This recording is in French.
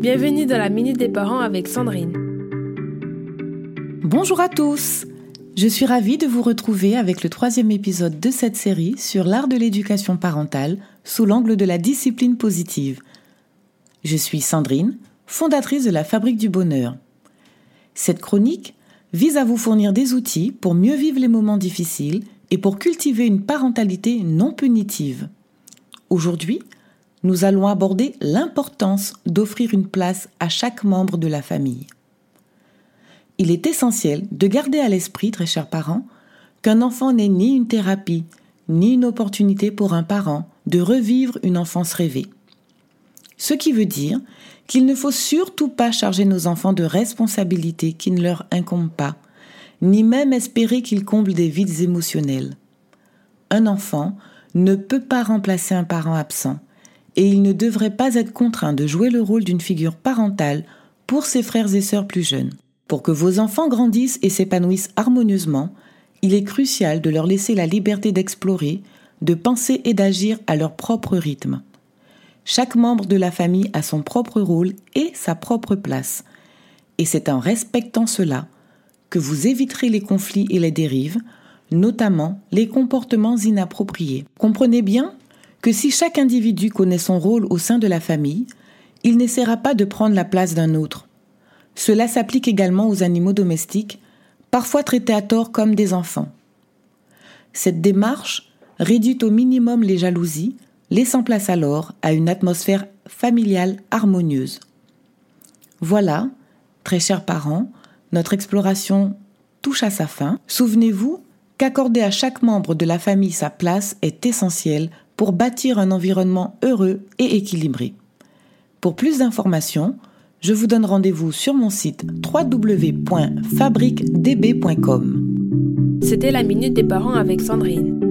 Bienvenue dans la Minute des Parents avec Sandrine. Bonjour à tous Je suis ravie de vous retrouver avec le troisième épisode de cette série sur l'art de l'éducation parentale sous l'angle de la discipline positive. Je suis Sandrine, fondatrice de la Fabrique du Bonheur. Cette chronique vise à vous fournir des outils pour mieux vivre les moments difficiles et pour cultiver une parentalité non punitive. Aujourd'hui, nous allons aborder l'importance d'offrir une place à chaque membre de la famille. Il est essentiel de garder à l'esprit, très chers parents, qu'un enfant n'est ni une thérapie, ni une opportunité pour un parent de revivre une enfance rêvée. Ce qui veut dire qu'il ne faut surtout pas charger nos enfants de responsabilités qui ne leur incombent pas, ni même espérer qu'ils comblent des vides émotionnels. Un enfant ne peut pas remplacer un parent absent, et il ne devrait pas être contraint de jouer le rôle d'une figure parentale pour ses frères et sœurs plus jeunes. Pour que vos enfants grandissent et s'épanouissent harmonieusement, il est crucial de leur laisser la liberté d'explorer, de penser et d'agir à leur propre rythme. Chaque membre de la famille a son propre rôle et sa propre place. Et c'est en respectant cela que vous éviterez les conflits et les dérives, notamment les comportements inappropriés. Comprenez bien que si chaque individu connaît son rôle au sein de la famille, il n'essaiera pas de prendre la place d'un autre. Cela s'applique également aux animaux domestiques, parfois traités à tort comme des enfants. Cette démarche réduit au minimum les jalousies, laissant place alors à une atmosphère familiale harmonieuse. Voilà, très chers parents, notre exploration touche à sa fin. Souvenez-vous qu'accorder à chaque membre de la famille sa place est essentiel pour bâtir un environnement heureux et équilibré. Pour plus d'informations, je vous donne rendez-vous sur mon site www.fabriquedb.com. C'était la Minute des Parents avec Sandrine.